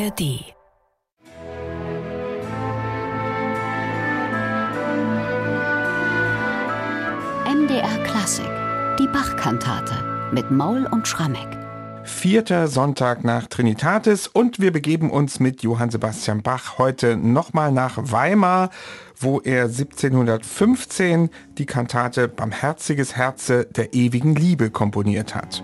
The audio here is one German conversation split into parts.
ARD. MDR Klassik, die Bachkantate mit Maul und Schrammeck. Vierter Sonntag nach Trinitatis und wir begeben uns mit Johann Sebastian Bach heute nochmal nach Weimar, wo er 1715 die Kantate Barmherziges Herze der ewigen Liebe komponiert hat.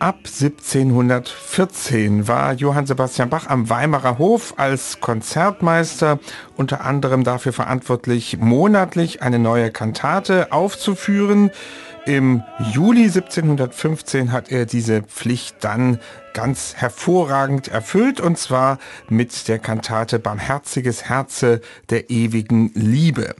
Ab 1714 war Johann Sebastian Bach am Weimarer Hof als Konzertmeister unter anderem dafür verantwortlich, monatlich eine neue Kantate aufzuführen. Im Juli 1715 hat er diese Pflicht dann ganz hervorragend erfüllt und zwar mit der Kantate Barmherziges Herze der ewigen Liebe.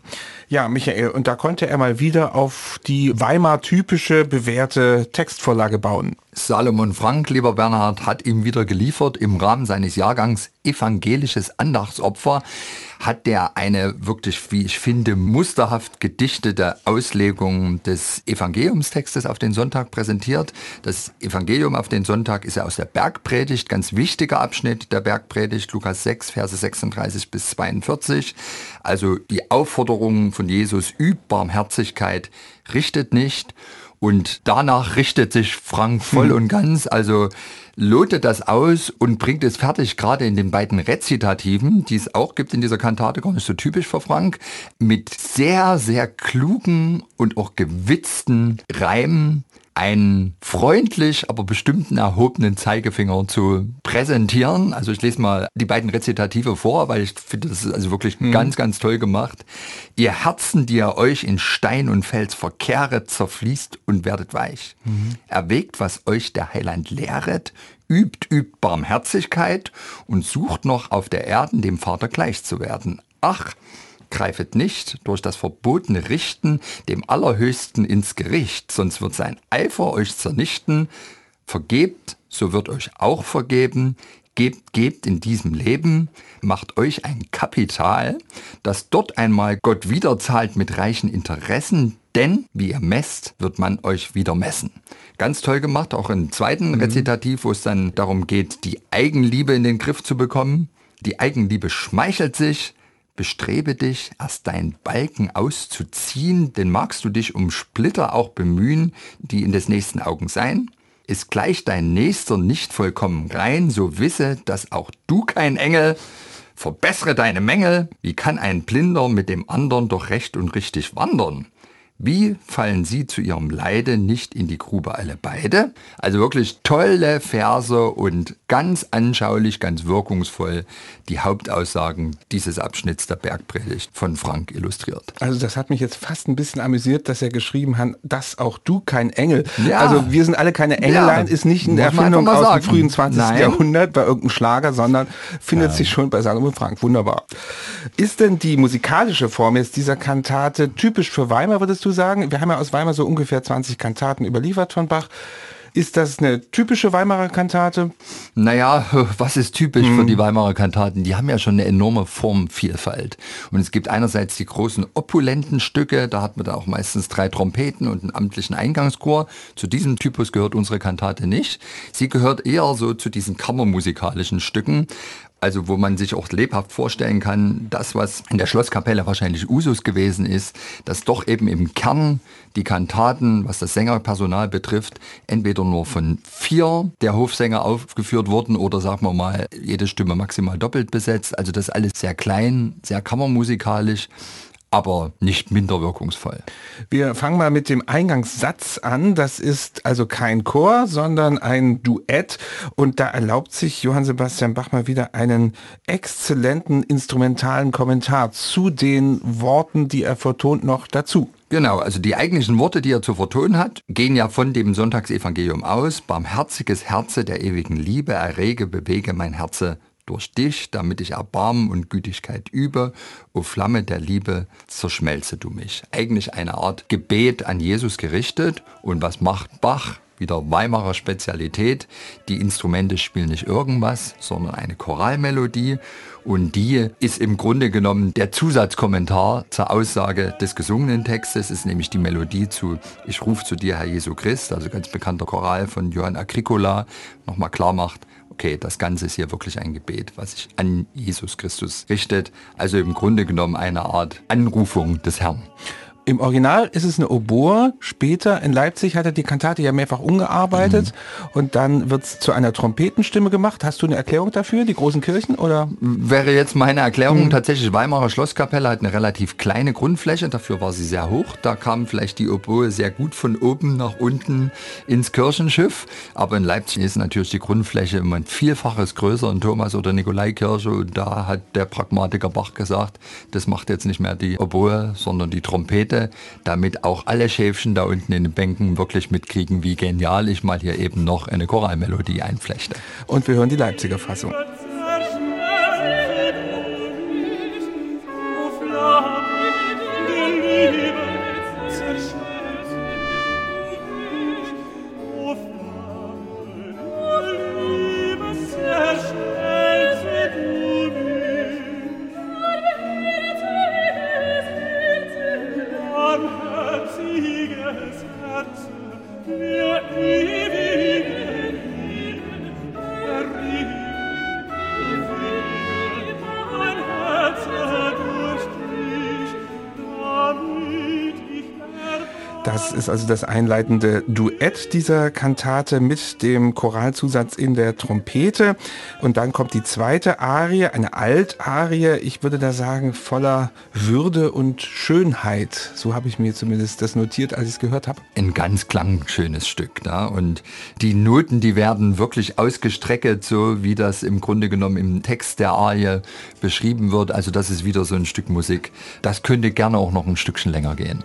Ja, Michael, und da konnte er mal wieder auf die Weimar typische bewährte Textvorlage bauen. Salomon Frank, lieber Bernhard, hat ihm wieder geliefert im Rahmen seines Jahrgangs Evangelisches Andachtsopfer hat der eine wirklich, wie ich finde, musterhaft gedichtete Auslegung des Evangeliumstextes auf den Sonntag präsentiert. Das Evangelium auf den Sonntag ist ja aus der Bergpredigt, ganz wichtiger Abschnitt der Bergpredigt, Lukas 6, Verse 36 bis 42. Also die Aufforderung von Jesus, übt Barmherzigkeit, richtet nicht. Und danach richtet sich Frank voll hm. und ganz, also lotet das aus und bringt es fertig, gerade in den beiden Rezitativen, die es auch gibt in dieser Kantate, gar nicht so typisch für Frank, mit sehr, sehr klugen und auch gewitzten Reimen, einen freundlich, aber bestimmten erhobenen Zeigefinger zu präsentieren. Also ich lese mal die beiden Rezitative vor, weil ich finde, das ist also wirklich hm. ganz, ganz toll gemacht. Ihr Herzen, die ihr euch in Stein und Fels verkehret, zerfließt und werdet weich. Mhm. Erwägt, was euch der Heiland lehret, übt, übt Barmherzigkeit und sucht noch auf der Erden dem Vater gleich zu werden. Ach, greifet nicht durch das verbotene Richten dem Allerhöchsten ins Gericht, sonst wird sein Eifer euch zernichten. Vergebt, so wird euch auch vergeben. Gebt, gebt in diesem Leben, macht euch ein Kapital, das dort einmal Gott wiederzahlt mit reichen Interessen, denn wie ihr messt, wird man euch wieder messen. Ganz toll gemacht, auch im zweiten mhm. Rezitativ, wo es dann darum geht, die Eigenliebe in den Griff zu bekommen. Die Eigenliebe schmeichelt sich, Bestrebe dich, erst deinen Balken auszuziehen, denn magst du dich um Splitter auch bemühen, die in des nächsten Augen sein? Ist gleich dein Nächster nicht vollkommen rein, so wisse, dass auch du kein Engel. Verbessere deine Mängel. Wie kann ein Blinder mit dem anderen doch recht und richtig wandern? Wie fallen Sie zu Ihrem Leide nicht in die Grube alle beide? Also wirklich tolle Verse und ganz anschaulich, ganz wirkungsvoll die Hauptaussagen dieses Abschnitts der Bergpredigt von Frank illustriert. Also das hat mich jetzt fast ein bisschen amüsiert, dass er geschrieben hat, dass auch du kein Engel. Ja. Also wir sind alle keine Engelein, ja. ist nicht eine Erfindung aus sagen. dem frühen 20. Nein. Jahrhundert bei irgendeinem Schlager, sondern findet ja. sich schon bei Salomon Frank. Wunderbar. Ist denn die musikalische Form jetzt dieser Kantate typisch für Weimar, würdest du sagen? Wir haben ja aus Weimar so ungefähr 20 Kantaten überliefert von Bach. Ist das eine typische Weimarer Kantate? Naja, was ist typisch hm. für die Weimarer Kantaten? Die haben ja schon eine enorme Formvielfalt. Und es gibt einerseits die großen opulenten Stücke, da hat man da auch meistens drei Trompeten und einen amtlichen Eingangschor. Zu diesem Typus gehört unsere Kantate nicht. Sie gehört eher so zu diesen kammermusikalischen Stücken also wo man sich auch lebhaft vorstellen kann, das, was in der Schlosskapelle wahrscheinlich Usus gewesen ist, dass doch eben im Kern die Kantaten, was das Sängerpersonal betrifft, entweder nur von vier der Hofsänger aufgeführt wurden oder sagen wir mal, jede Stimme maximal doppelt besetzt. Also das alles sehr klein, sehr kammermusikalisch aber nicht minder wirkungsvoll. Wir fangen mal mit dem Eingangssatz an. Das ist also kein Chor, sondern ein Duett. Und da erlaubt sich Johann Sebastian Bach mal wieder einen exzellenten instrumentalen Kommentar zu den Worten, die er vertont, noch dazu. Genau, also die eigentlichen Worte, die er zu vertonen hat, gehen ja von dem Sonntagsevangelium aus. Barmherziges Herze der ewigen Liebe, errege, bewege mein Herze durch dich, damit ich Erbarmen und Gütigkeit übe. O Flamme der Liebe, zerschmelze du mich. Eigentlich eine Art Gebet an Jesus gerichtet. Und was macht Bach? wieder Weimarer Spezialität. Die Instrumente spielen nicht irgendwas, sondern eine Choralmelodie. Und die ist im Grunde genommen der Zusatzkommentar zur Aussage des gesungenen Textes, ist nämlich die Melodie zu Ich rufe zu dir, Herr Jesu Christ, also ganz bekannter Choral von Johann Agricola, nochmal klar macht, okay, das Ganze ist hier wirklich ein Gebet, was sich an Jesus Christus richtet. Also im Grunde genommen eine Art Anrufung des Herrn. Im Original ist es eine Oboe. Später in Leipzig hat er die Kantate ja mehrfach umgearbeitet mhm. und dann wird es zu einer Trompetenstimme gemacht. Hast du eine Erklärung dafür, die großen Kirchen? Oder? Wäre jetzt meine Erklärung mhm. tatsächlich, Weimarer Schlosskapelle hat eine relativ kleine Grundfläche, dafür war sie sehr hoch. Da kam vielleicht die Oboe sehr gut von oben nach unten ins Kirchenschiff. Aber in Leipzig ist natürlich die Grundfläche immer ein Vielfaches größer in Thomas- oder Nikolaikirche. Und da hat der Pragmatiker Bach gesagt, das macht jetzt nicht mehr die Oboe, sondern die Trompete damit auch alle Schäfchen da unten in den Bänken wirklich mitkriegen, wie genial ich mal hier eben noch eine Choralmelodie einflechte. Und wir hören die Leipziger Fassung. Das ist also das einleitende Duett dieser Kantate mit dem Choralzusatz in der Trompete. Und dann kommt die zweite Arie, eine Altarie, ich würde da sagen, voller Würde und Schönheit. So habe ich mir zumindest das notiert, als ich es gehört habe. Ein ganz klangschönes Stück. Da. Und die Noten, die werden wirklich ausgestreckt, so wie das im Grunde genommen im Text der Arie beschrieben wird. Also das ist wieder so ein Stück Musik. Das könnte gerne auch noch ein Stückchen länger gehen.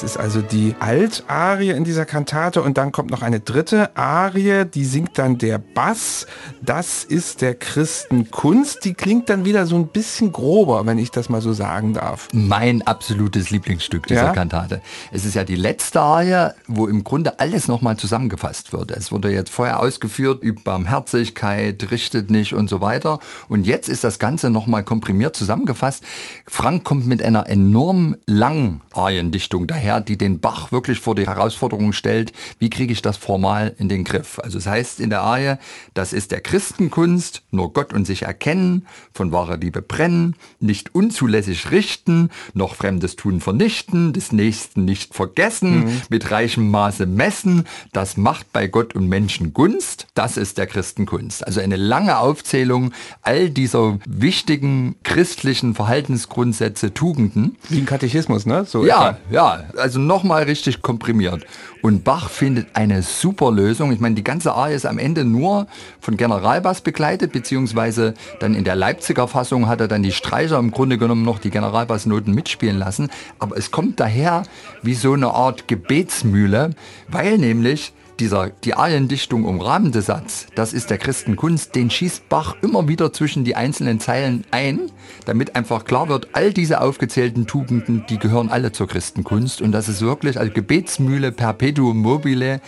Das ist also die Altarie in dieser Kantate und dann kommt noch eine dritte Arie, die singt dann der Bass. Das ist der Christenkunst. Die klingt dann wieder so ein bisschen grober, wenn ich das mal so sagen darf. Mein absolutes Lieblingsstück dieser ja? Kantate. Es ist ja die letzte Arie, wo im Grunde alles nochmal zusammengefasst wird. Es wurde jetzt vorher ausgeführt über Barmherzigkeit, richtet nicht und so weiter. Und jetzt ist das Ganze nochmal komprimiert zusammengefasst. Frank kommt mit einer enorm langen Ariendichtung daher daher, die den Bach wirklich vor die Herausforderung stellt, wie kriege ich das formal in den Griff. Also es das heißt in der Arie, das ist der Christenkunst, nur Gott und sich erkennen, von wahrer Liebe brennen, nicht unzulässig richten, noch Fremdes tun vernichten, des Nächsten nicht vergessen, mhm. mit reichem Maße messen, das macht bei Gott und Menschen Gunst, das ist der Christenkunst. Also eine lange Aufzählung all dieser wichtigen christlichen Verhaltensgrundsätze, Tugenden. Wie ein Katechismus, ne? So ja, ja, also nochmal richtig komprimiert. Und Bach findet eine super Lösung. Ich meine, die ganze Arie ist am Ende nur von Generalbass begleitet, beziehungsweise dann in der Leipziger Fassung hat er dann die Streicher im Grunde genommen noch die Generalbassnoten mitspielen lassen. Aber es kommt daher wie so eine Art Gebetsmühle, weil nämlich dieser, die Ariendichtung umrahmende Satz, das ist der Christenkunst, den schießt Bach immer wieder zwischen die einzelnen Zeilen ein, damit einfach klar wird, all diese aufgezählten Tugenden, die gehören alle zur Christenkunst. Und das ist wirklich als Gebetsmühle perpetuum mobile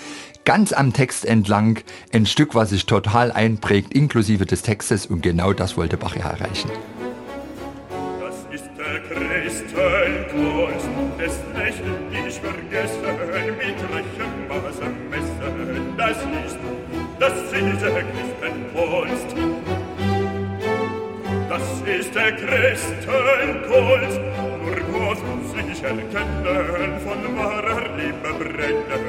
ganz am Text entlang ein Stück, was sich total einprägt, inklusive des Textes. Und genau das wollte Bach ja erreichen. Das ist der das ist, der Christenkunst. Das ist der Christenkunst, nur Gott sich erkennen, von wahrer Liebe brennen,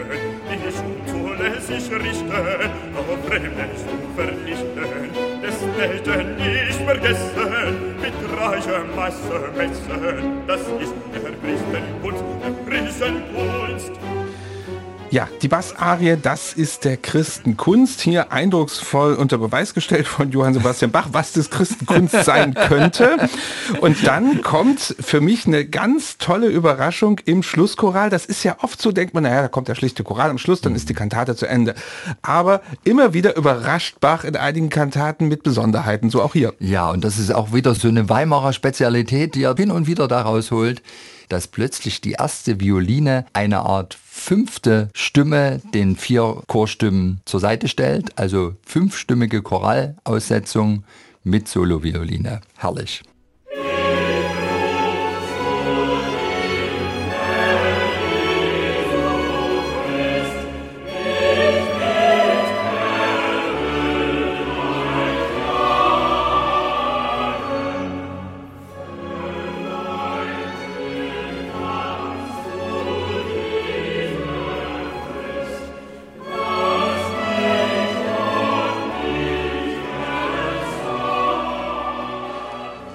die sich richten, aber Fremde zu vernichten, des Welten nicht vergessen, mit reicher Masse messen, das ist der Christenkunst, der Christenkunst. Ja, die Bassarie, das ist der Christenkunst. Hier eindrucksvoll unter Beweis gestellt von Johann Sebastian Bach, was das Christenkunst sein könnte. Und dann kommt für mich eine ganz tolle Überraschung im Schlusschoral. Das ist ja oft so, denkt man, naja, da kommt der schlichte Choral am Schluss, dann ist die Kantate zu Ende. Aber immer wieder überrascht Bach in einigen Kantaten mit Besonderheiten, so auch hier. Ja, und das ist auch wieder so eine Weimarer Spezialität, die er hin und wieder daraus holt dass plötzlich die erste Violine eine Art fünfte Stimme den vier Chorstimmen zur Seite stellt, also fünfstimmige Chorallaussetzung mit Solovioline. Herrlich.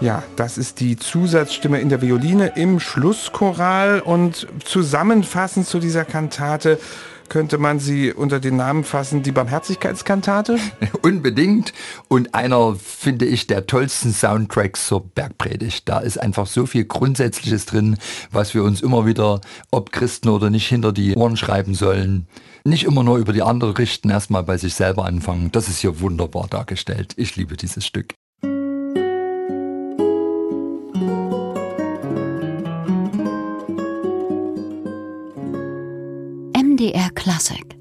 Ja, das ist die Zusatzstimme in der Violine im Schlusschoral und zusammenfassend zu dieser Kantate könnte man sie unter den Namen fassen, die Barmherzigkeitskantate? Unbedingt. Und einer, finde ich, der tollsten Soundtracks zur Bergpredigt. Da ist einfach so viel Grundsätzliches drin, was wir uns immer wieder, ob Christen oder nicht, hinter die Ohren schreiben sollen. Nicht immer nur über die andere richten, erstmal bei sich selber anfangen. Das ist hier wunderbar dargestellt. Ich liebe dieses Stück. MDR Classic